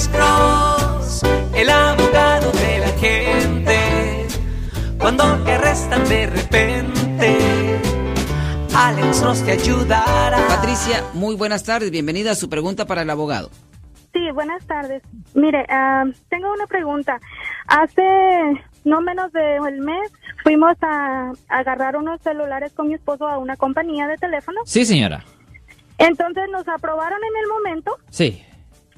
Alex Cross, el abogado de la gente. Cuando te arrestan de repente, Alex Cross te ayudará. Patricia, muy buenas tardes. Bienvenida a su pregunta para el abogado. Sí, buenas tardes. Mire, ah, tengo una pregunta. Hace no menos de un mes fuimos a, agarrar unos celulares con mi esposo a una compañía de teléfono. Sí, señora. Entonces nos aprobaron en el momento. Sí.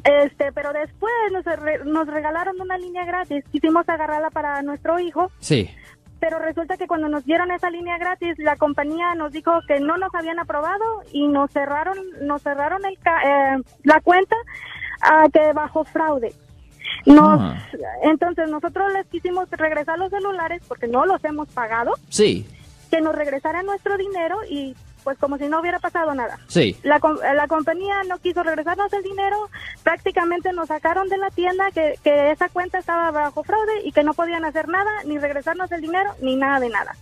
Este, pero después nos, nos regalaron una línea gratis. Quisimos agarrarla para nuestro hijo. Sí. Pero resulta que cuando nos dieron esa línea gratis, la compañía nos dijo que no nos habían aprobado y nos cerraron, nos cerraron el, eh, la cuenta a que bajo fraude. Nos, Ah. Entonces nosotros les quisimos regresar los celulares porque no los hemos pagado, Sí. que nos regresaran nuestro dinero y pues como si no hubiera pasado nada. Sí. La, eh, la compañía no quiso regresarnos el dinero, prácticamente nos sacaron de la tienda que, que esa cuenta estaba bajo fraude y que no podían hacer nada, ni regresarnos el dinero, ni nada de nada.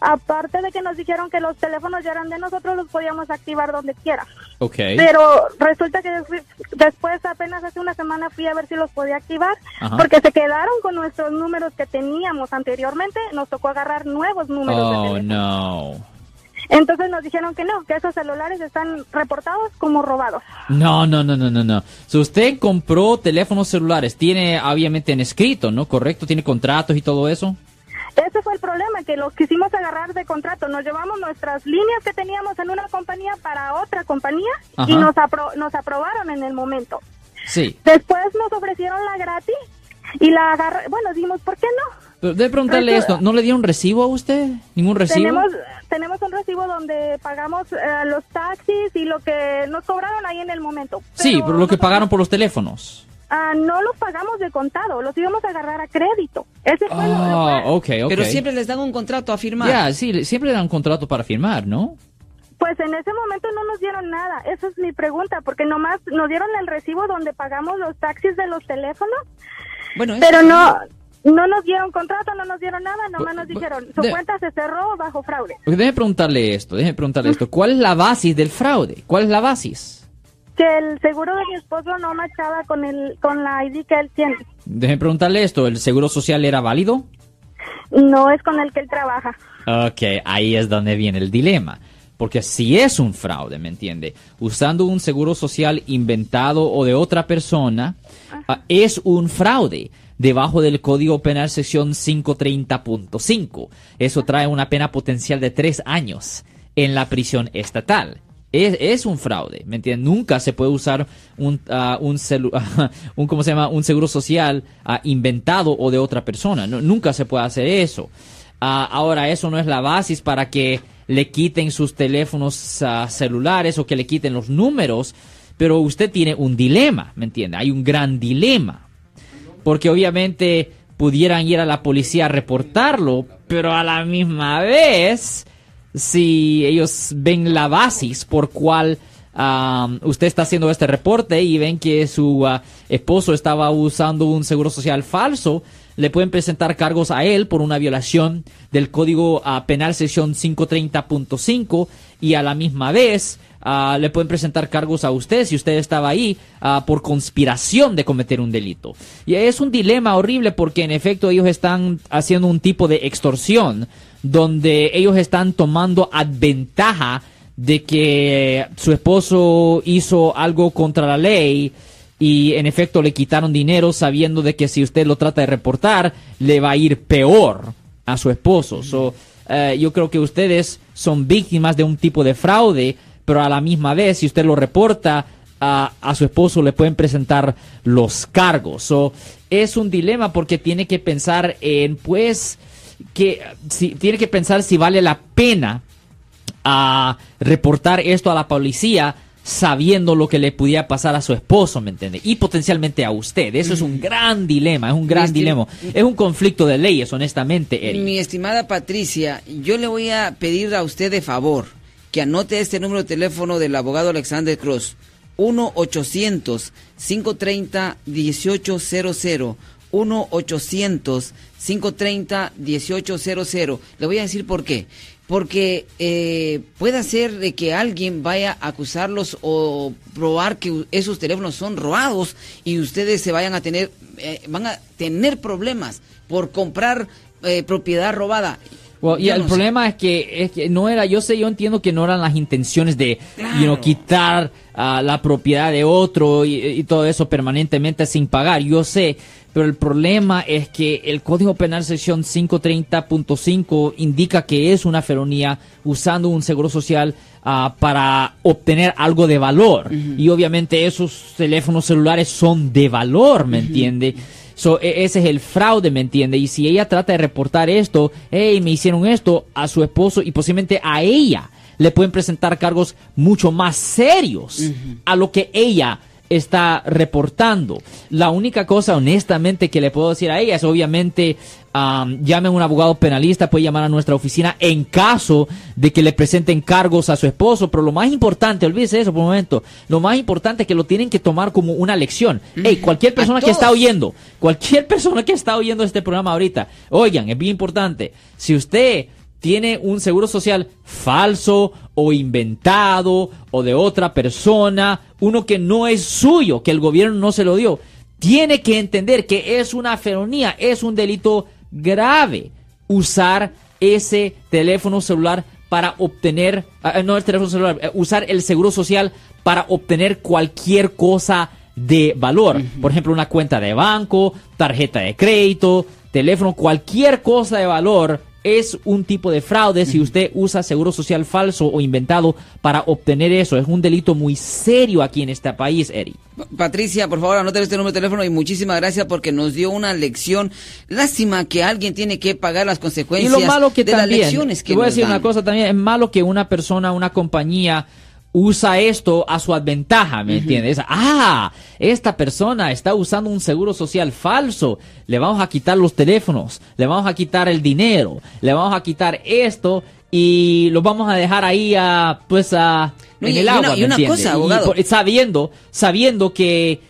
Aparte de que nos dijeron que los teléfonos ya eran de nosotros, los podíamos activar donde quiera. Ok. Pero resulta que después, apenas hace una semana, fui a ver si los podía activar, Ajá. porque se quedaron con nuestros números que teníamos anteriormente, nos tocó agarrar nuevos números de Oh, teléfono. no. Entonces nos dijeron que no, que esos celulares están reportados como robados. No, no, no, no, no, no. Si usted compró teléfonos celulares, tiene obviamente en escrito, ¿no? ¿Correcto? ¿Tiene contratos y todo eso? Ese fue el problema, que los quisimos agarrar de contrato. Nos llevamos nuestras líneas que teníamos en una compañía para otra compañía y nos, apro- nos aprobaron en el momento. Sí. Después nos ofrecieron la gratis y la agarré. Bueno, dijimos, ¿por qué no? Pero debe preguntarle esto, ¿no le dieron recibo a usted? ¿Ningún recibo? Tenemos, tenemos un recibo donde pagamos eh, los taxis y lo que nos cobraron ahí en el momento. Sí, pero lo que nosotros- pagaron por los teléfonos. Ah, no los pagamos de contado, los íbamos a agarrar a crédito. Ese fue lo- lo Ah. Pero siempre les dan un contrato a firmar. Ya, sí, siempre dan contrato para firmar, ¿no? Pues en ese momento no nos dieron nada. Esa es mi pregunta, porque nomás nos dieron el recibo donde pagamos los taxis de los teléfonos, Bueno, pero no no nos dieron contrato, no nos dieron nada, nomás nos dijeron, su de- cuenta se cerró bajo fraude. Déjeme preguntarle esto, déjeme preguntarle esto. ¿Cuál es la basis del fraude? ¿Cuál es la basis? Que el seguro de mi esposo no machaba con el con la ID que él tiene. Déjeme preguntarle esto, ¿el seguro social era válido? No es con el que él trabaja. Ok, ahí es donde viene el dilema. Porque si es un fraude, ¿me entiende? Usando un seguro social inventado o de otra persona, ah, es un fraude debajo del Código Penal sección 530.5. Eso trae una pena potencial de tres años en la prisión estatal. Es, es un fraude, ¿me entiendes? Nunca se puede usar un, ah, un, celu- un, ¿cómo se llama? un seguro social ah, inventado o de otra persona. No, nunca se puede hacer eso. Ah, ahora, eso no es la base para que le quiten sus teléfonos celulares o que le quiten los números, pero usted tiene un dilema, ¿me entiende? Hay un gran dilema. Porque obviamente pudieran ir a la policía a reportarlo, pero a la misma vez, si ellos ven la basis por cual am, usted está haciendo este reporte y ven que su ah, esposo estaba usando un seguro social falso, le pueden presentar cargos a él por una violación del Código ah, Penal sección 530.5 y a la misma vez ah, le pueden presentar cargos a usted si usted estaba ahí ah, por conspiración de cometer un delito. Y es un dilema horrible porque en efecto ellos están haciendo un tipo de extorsión donde ellos están tomando ventaja de que su esposo hizo algo contra la ley y en efecto le quitaron dinero sabiendo de que si usted lo trata de reportar le va a ir peor a su esposo. So, eh, yo creo que ustedes son víctimas de un tipo de fraude, pero a la misma vez si usted lo reporta a, a su esposo le pueden presentar los cargos. So, es un dilema porque tiene que pensar en pues que si tiene que pensar si vale la pena a reportar esto a la policía sabiendo lo que le pudiera pasar a su esposo, ¿me entiende? Y potencialmente a usted. Eso es un gran dilema, es un gran dilema. Es un conflicto de leyes, honestamente, Eric. Mi estimada Patricia, yo le voy a pedir a usted de favor que anote este número de teléfono del abogado Alexander Cross. 1-800-530-1800. 1-800-530-1800. Le voy a decir por qué. Porque eh, puede ser de que alguien vaya a acusarlos o probar que esos teléfonos son robados y ustedes se vayan a tener, eh, van a tener problemas por comprar eh, propiedad robada. y el no problema es que, es que no era, yo sé, yo entiendo que no eran las intenciones de Claro. you know, quitar ah, la propiedad de otro y, y todo eso permanentemente sin pagar, yo sé, pero el problema es que el Código Penal sección 530.5 indica que es una felonía usando un seguro social ah, para obtener algo de valor y obviamente esos teléfonos celulares son de valor, ¿me entiende? So, e- ese es el fraude, ¿me entiende? Y si ella trata de reportar esto, hey, me hicieron esto a su esposo y posiblemente a ella, le pueden presentar cargos mucho más serios a lo que ella está reportando. La única cosa, honestamente, que le puedo decir a ella es, obviamente, am, llame a un abogado penalista, puede llamar a nuestra oficina en caso de que le presenten cargos a su esposo. Pero lo más importante, olvídese eso por un momento, lo más importante es que lo tienen que tomar como una lección. Hey, cualquier persona que está oyendo, cualquier persona que está oyendo este programa ahorita, oigan, es bien importante. Si usted tiene un seguro social falso o inventado o de otra persona, uno que no es suyo, que el gobierno no se lo dio, tiene que entender que es una felonía, es un delito grave usar ese teléfono celular para obtener, ah, no el teléfono celular, eh, usar el seguro social para obtener cualquier cosa de valor. Por ejemplo, una cuenta de banco, tarjeta de crédito, teléfono, cualquier cosa de valor es un tipo de fraude si usted usa seguro social falso o inventado para obtener eso. Es un delito muy serio aquí en este país, Eri. Patricia, por favor, anote este número de teléfono y muchísimas gracias porque nos dio una lección. Lástima que alguien tiene que pagar las Y consecuencias lo malo que de también, las lecciones que voy a decir dan. una cosa también, es malo que una persona, una compañía usa esto a su desventaja, ¿me entiendes? Ah, esta persona está usando un seguro social falso, le vamos a quitar los teléfonos, le vamos a quitar el dinero, le vamos a quitar esto y lo vamos a dejar ahí a, pues a, No, en y- el y una- agua, y ¿me una entiendes? cosa, Y abogado. por- sabiendo, sabiendo que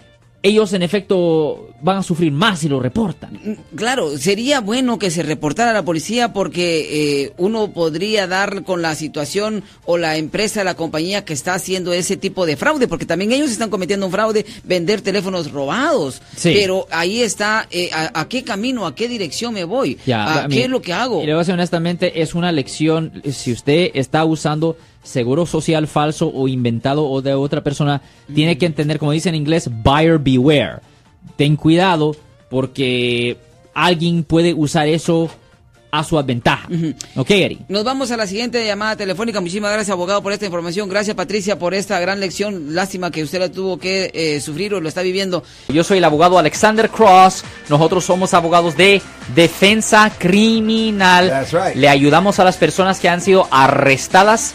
ellos en efecto van a sufrir más si lo reportan. Mm, Claro, sería bueno que se reportara a la policía porque eh, uno podría dar con la situación o la empresa, la compañía que está haciendo ese tipo de fraude, porque también ellos están cometiendo un fraude, vender teléfonos robados. Sí. Pero ahí está, eh, a, a qué camino, a qué dirección me voy? Ya, ¿A ¿Qué es lo que hago? Y le voy a decir honestamente, es una lección. Si usted está usando seguro social falso o inventado o de otra persona, tiene que entender, como dice en inglés, buyer beware. Ten cuidado porque alguien puede usar eso a su ventaja. ¿Ok, Eri? Nos vamos a la siguiente llamada telefónica. Muchísimas gracias, abogado, por esta información. Gracias, Patricia, por esta gran lección. Lástima que usted la tuvo que eh, sufrir o lo está viviendo. Yo soy el abogado Alexander Cross. Nosotros somos abogados de defensa criminal. That's right. Le ayudamos a las personas que han sido arrestadas